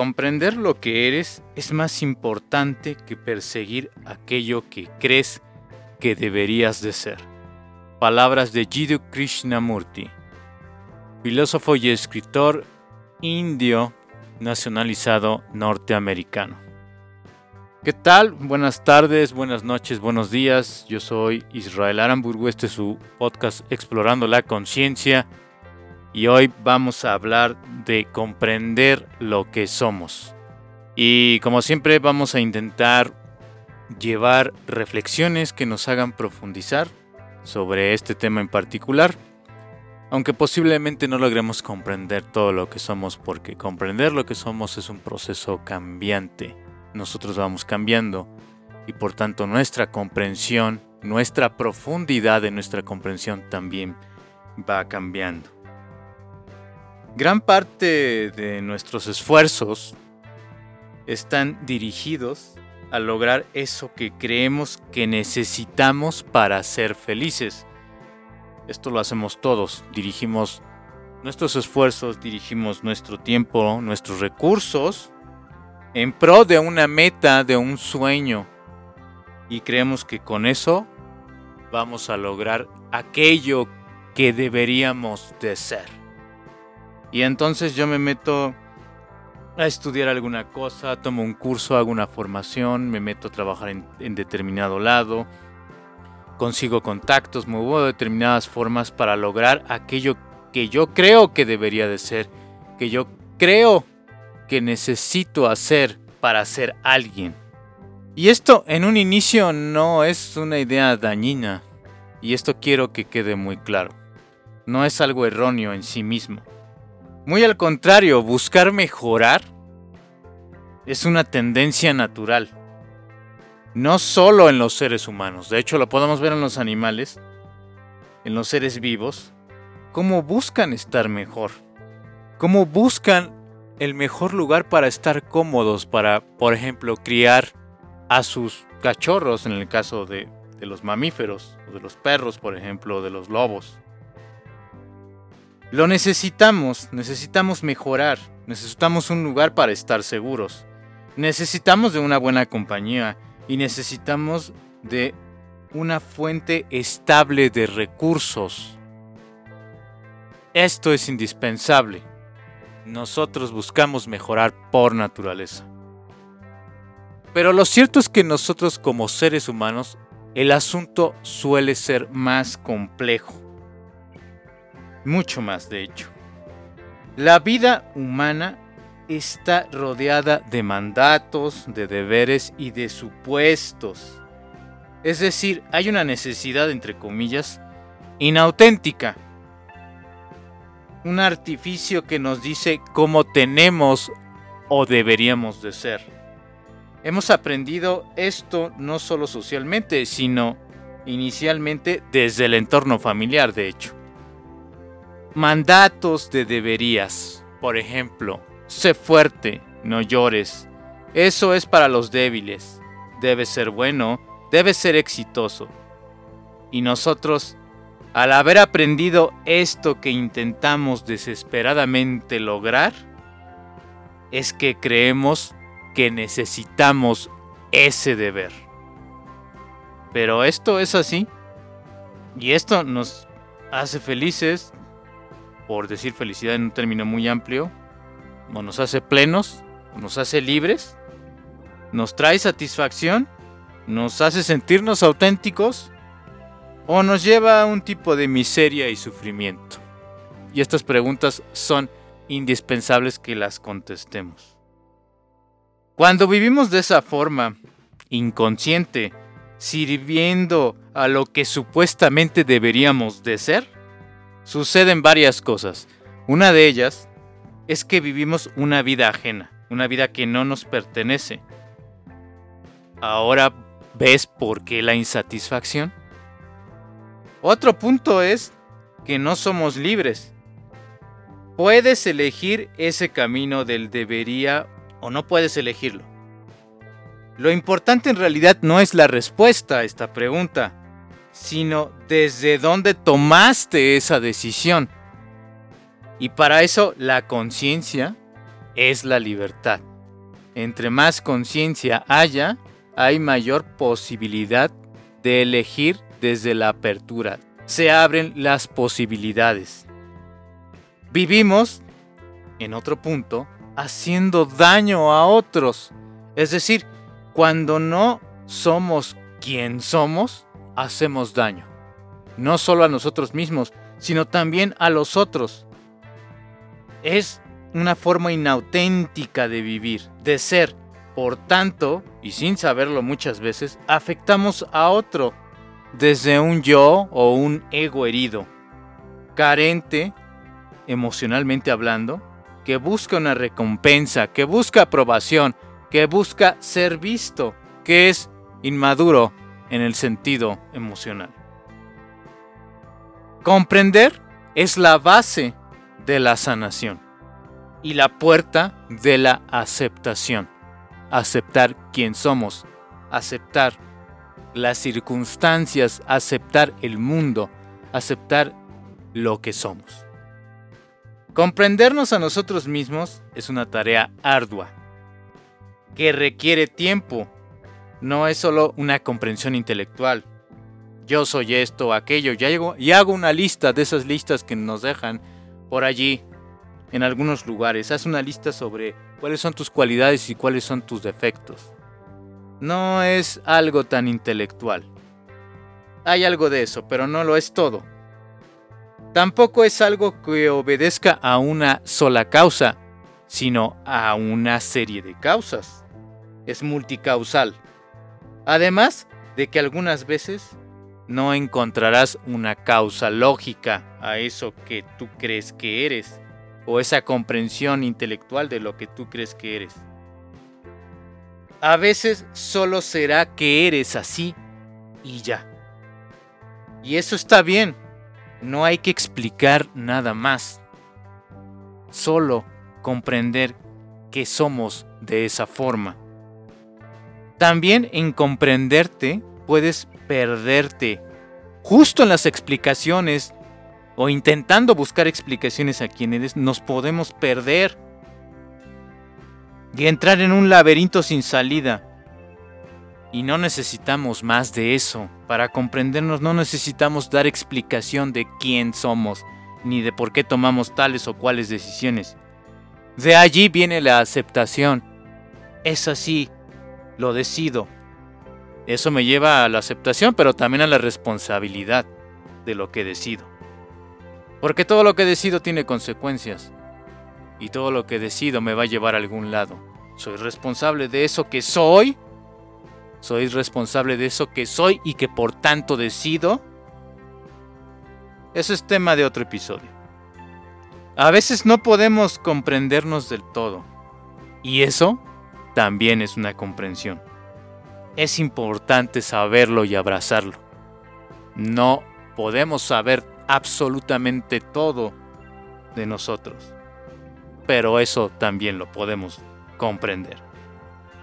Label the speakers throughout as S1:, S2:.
S1: Comprender lo que eres es más importante que perseguir aquello que crees que deberías de ser. Palabras de Jiddu Krishnamurti, filósofo y escritor indio nacionalizado norteamericano. ¿Qué tal? Buenas tardes, buenas noches, buenos días. Yo soy Israel Aramburgo, este es su podcast Explorando la Conciencia y hoy vamos a hablar de comprender lo que somos. Y como siempre vamos a intentar llevar reflexiones que nos hagan profundizar sobre este tema en particular, aunque posiblemente no logremos comprender todo lo que somos porque comprender lo que somos es un proceso cambiante. Nosotros vamos cambiando y por tanto nuestra comprensión, nuestra profundidad de nuestra comprensión también va cambiando. Gran parte de nuestros esfuerzos están dirigidos a lograr eso que creemos que necesitamos para ser felices. Esto lo hacemos todos, dirigimos nuestros esfuerzos, dirigimos nuestro tiempo, nuestros recursos en pro de una meta, de un sueño. Y creemos que con eso vamos a lograr aquello que deberíamos de ser. Y entonces yo me meto a estudiar alguna cosa, tomo un curso, hago una formación, me meto a trabajar en, determinado lado, consigo contactos, muevo determinadas formas para lograr aquello que yo creo que debería de ser, que yo creo que necesito hacer para ser alguien. Y esto en un inicio no es una idea dañina, y esto quiero que quede muy claro. No es algo erróneo en sí mismo. Muy al contrario, buscar mejorar es una tendencia natural. No solo en los seres humanos, de hecho lo podemos ver en los animales, en los seres vivos, cómo buscan estar mejor, cómo buscan el mejor lugar para estar cómodos, para, por ejemplo, criar a sus cachorros, en el caso de, los mamíferos, o de los perros, por ejemplo, o de los lobos. Lo necesitamos, necesitamos mejorar, necesitamos un lugar para estar seguros, necesitamos de una buena compañía y necesitamos de una fuente estable de recursos. Esto es indispensable. Nosotros buscamos mejorar por naturaleza. Pero lo cierto es que nosotros como seres humanos, el asunto suele ser más complejo mucho más de hecho. La vida humana está rodeada de mandatos, de deberes y de supuestos. Es decir, hay una necesidad, entre comillas, inauténtica. Un artificio que nos dice cómo tenemos o deberíamos de ser. Hemos aprendido esto no solo socialmente, sino inicialmente desde el entorno familiar, de hecho. Mandatos de deberías. Por ejemplo, sé fuerte, no llores. Eso es para los débiles. Debes ser bueno, debes ser exitoso. Y nosotros, al haber aprendido esto que intentamos desesperadamente lograr, es que creemos que necesitamos ese deber. Pero esto es así. Y esto nos hace felices, por decir felicidad en un término muy amplio, o nos hace plenos, nos hace libres, nos trae satisfacción, nos hace sentirnos auténticos, o nos lleva a un tipo de miseria y sufrimiento. Y estas preguntas son indispensables que las contestemos. Cuando vivimos de esa forma, inconsciente, sirviendo a lo que supuestamente deberíamos de ser, suceden varias cosas. Una de ellas es que vivimos una vida ajena, una vida que no nos pertenece. Ahora ves por qué la insatisfacción. Otro punto es que no somos libres. Puedes elegir ese camino del debería o no puedes elegirlo. Lo importante en realidad no es la respuesta a esta pregunta, sino desde dónde tomaste esa decisión. Y para eso la conciencia es la libertad. entre más conciencia haya, hay mayor posibilidad de elegir desde la apertura. Se abren las posibilidades. Vivimos, en otro punto, haciendo daño a otros. Es decir, cuando no somos quien somos, hacemos daño. No solo a nosotros mismos, sino también a los otros. Es una forma inauténtica de vivir, de ser. Por tanto, y sin saberlo muchas veces, afectamos a otro desde un yo o un ego herido, carente, emocionalmente hablando, que busca una recompensa, que busca aprobación, que busca ser visto, que es inmaduro en el sentido emocional. Comprender es la base de la sanación y la puerta de la aceptación. Aceptar quién somos, aceptar las circunstancias, aceptar el mundo, aceptar lo que somos. Comprendernos a nosotros mismos es una tarea ardua, que requiere tiempo. No es solo una comprensión intelectual. Yo soy esto, aquello, y hago, y hago una lista de esas listas que nos dejan por allí en algunos lugares. Haz una lista sobre cuáles son tus cualidades y cuáles son tus defectos. No es algo tan intelectual. Hay algo de eso, pero no lo es todo. Tampoco es algo que obedezca a una sola causa, sino a una serie de causas. Es multicausal. Además de que algunas veces no encontrarás una causa lógica a eso que tú crees que eres o esa comprensión intelectual de lo que tú crees que eres. A veces solo será que eres así y ya. Y eso está bien, no hay que explicar nada más. Solo comprender que somos de esa forma. También en comprenderte puedes perderte justo en las explicaciones o intentando buscar explicaciones a quienes nos podemos perder y entrar en un laberinto sin salida. Y no necesitamos más de eso. Para comprendernos no necesitamos dar explicación de quién somos, ni de por qué tomamos tales o cuales decisiones. De allí viene la aceptación. Es así, lo decido. Eso me lleva a la aceptación, pero también a la responsabilidad de lo que decido. Porque todo lo que decido tiene consecuencias. Y todo lo que decido me va a llevar a algún lado. Soy responsable de eso que soy. Soy responsable de eso que soy y que por tanto decido. Eso es tema de otro episodio. A veces no podemos comprendernos del todo. Y eso también es una comprensión. Es importante saberlo y abrazarlo. No podemos saber absolutamente todo de nosotros. Pero eso también lo podemos comprender.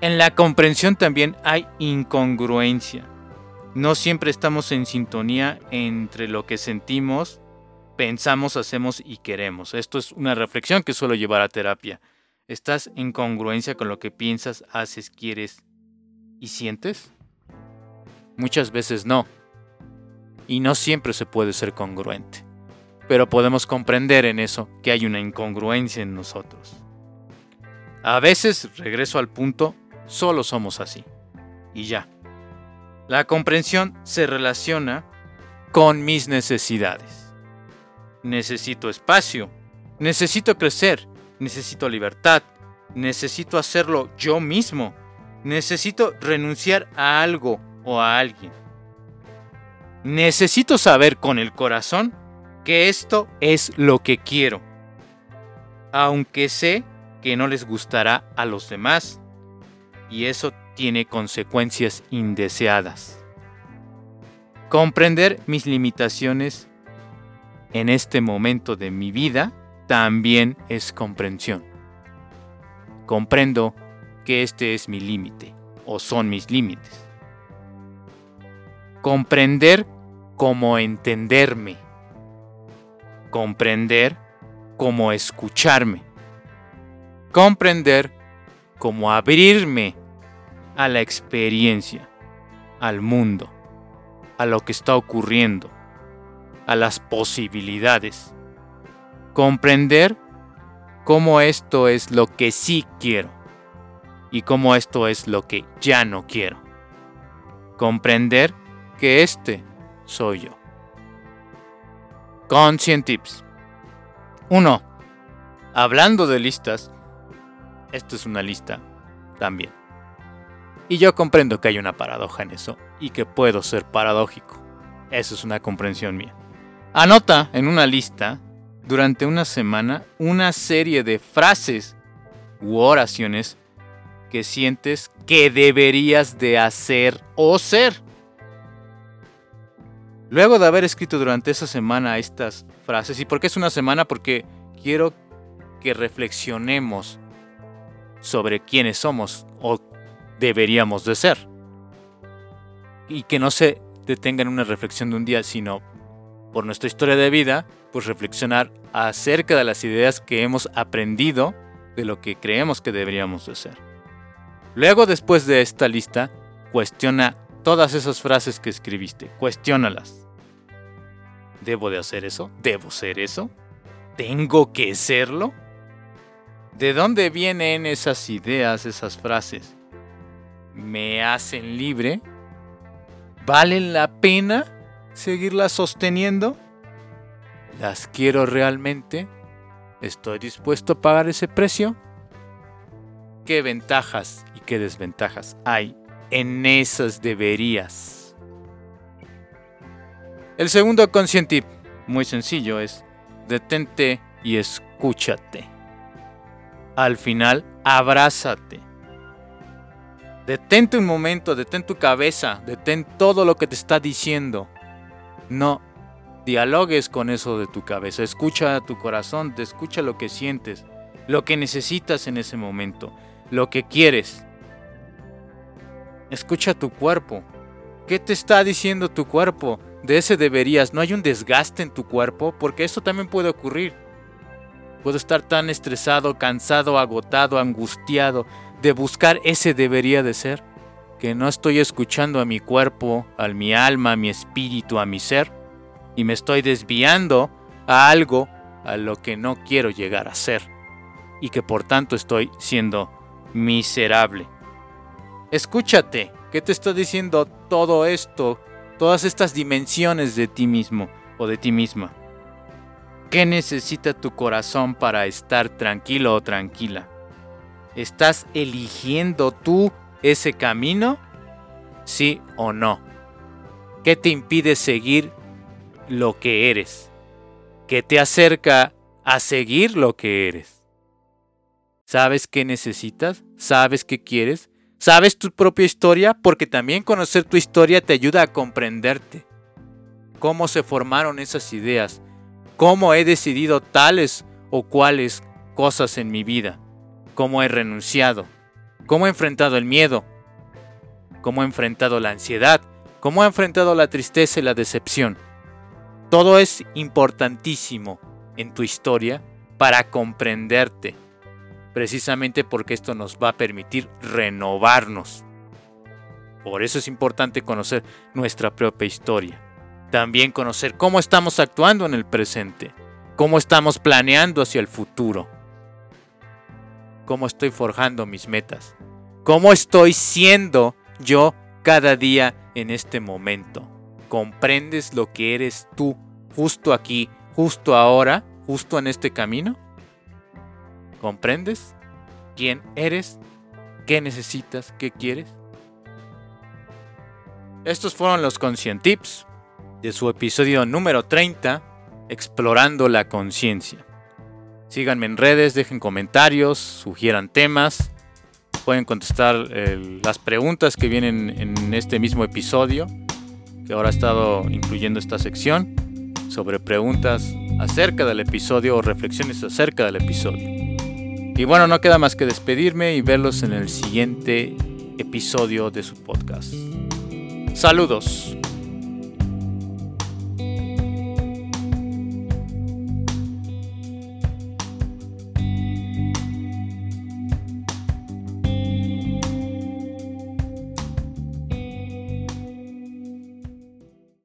S1: En la comprensión también hay incongruencia. No siempre estamos en sintonía entre lo que sentimos, pensamos, hacemos y queremos. Esto es una reflexión que suelo llevar a terapia. ¿Estás en congruencia con lo que piensas, haces, quieres y sientes? Muchas veces no y no siempre se puede ser congruente. Pero podemos comprender en eso que hay una incongruencia en nosotros. A veces, regreso al punto, solo somos así. Y ya. La comprensión se relaciona con mis necesidades. Necesito espacio, necesito crecer, necesito libertad, necesito hacerlo yo mismo, necesito renunciar a algo o a alguien Necesito saber con el corazón que esto es lo que quiero, aunque sé que no les gustará a los demás y eso tiene consecuencias indeseadas. Comprender mis limitaciones en este momento de mi vida también es comprensión. Comprendo que este es mi límite o son mis límites. Comprender como entenderme. Comprender como escucharme. Comprender como abrirme a la experiencia, al mundo, a lo que está ocurriendo, a las posibilidades. Comprender cómo esto es lo que sí quiero y cómo esto es lo que ya no quiero. Comprender que este soy yo. Conscient Tips 1. Hablando de listas, esto es una lista también. Y yo comprendo que hay una paradoja en eso y que puedo ser paradójico. Eso es una comprensión mía. Anota en una lista durante una semana una serie de frases u oraciones que sientes que deberías de hacer o ser. Luego de haber escrito durante esa semana estas frases, ¿y por qué es una semana? Porque quiero que reflexionemos sobre quiénes somos o deberíamos de ser. Y que no se detenga en una reflexión de un día, sino por nuestra historia de vida, pues reflexionar acerca de las ideas que hemos aprendido de lo que creemos que deberíamos de ser. Luego, después de esta lista, cuestiona todas esas frases que escribiste, cuestiónalas. ¿Debo de hacer eso? ¿Debo ser eso? ¿Tengo que serlo? ¿De dónde vienen esas ideas, esas frases? ¿Me hacen libre? ¿Valen la pena seguirlas sosteniendo? ¿Las quiero realmente? ¿Estoy dispuesto a pagar ese precio? ¿Qué ventajas y qué desventajas hay en esas deberías? El segundo consciente muy sencillo, es detente y escúchate. Al final, abrázate. Detente un momento, detén tu cabeza, detén todo lo que te está diciendo. No dialogues con eso de tu cabeza, escucha tu corazón, te escucha lo que sientes, lo que necesitas en ese momento, lo que quieres. Escucha tu cuerpo. ¿Qué te está diciendo tu cuerpo? De ese deberías. ¿No hay un desgaste en tu cuerpo? Porque eso también puede ocurrir. Puedo estar tan estresado, cansado, agotado, angustiado de buscar ese debería de ser, que no estoy escuchando a mi cuerpo, a mi alma, a mi espíritu, a mi ser, y me estoy desviando a algo a lo que no quiero llegar a ser, y que por tanto estoy siendo miserable. Escúchate, ¿qué te está diciendo todo esto, todas estas dimensiones de ti mismo o de ti misma? ¿Qué necesita tu corazón para estar tranquilo o tranquila? ¿Estás eligiendo tú ese camino? ¿Sí o no? ¿Qué te impide seguir lo que eres? ¿Qué te acerca a seguir lo que eres? ¿Sabes qué necesitas? ¿Sabes qué quieres? ¿Sabes tu propia historia? Porque también conocer tu historia te ayuda a comprenderte. ¿Cómo se formaron esas ideas? cómo he decidido tales o cuales cosas en mi vida, cómo he renunciado, cómo he enfrentado el miedo, cómo he enfrentado la ansiedad, cómo he enfrentado la tristeza y la decepción. Todo es importantísimo en tu historia para comprenderte, precisamente porque esto nos va a permitir renovarnos. Por eso es importante conocer nuestra propia historia. También conocer cómo estamos actuando en el presente, cómo estamos planeando hacia el futuro, cómo estoy forjando mis metas, cómo estoy siendo yo cada día en este momento. ¿Comprendes lo que eres tú justo aquí, justo ahora, justo en este camino? ¿Comprendes quién eres? ¿Qué necesitas? ¿Qué quieres? Estos fueron los Conscientips de su episodio número 30, Explorando la Conciencia. Síganme en redes, dejen comentarios, sugieran temas, pueden contestar las preguntas que vienen en este mismo episodio, que ahora he estado incluyendo esta sección, sobre preguntas acerca del episodio o reflexiones acerca del episodio. Y bueno, no queda más que despedirme y verlos en el siguiente episodio de su podcast. Saludos.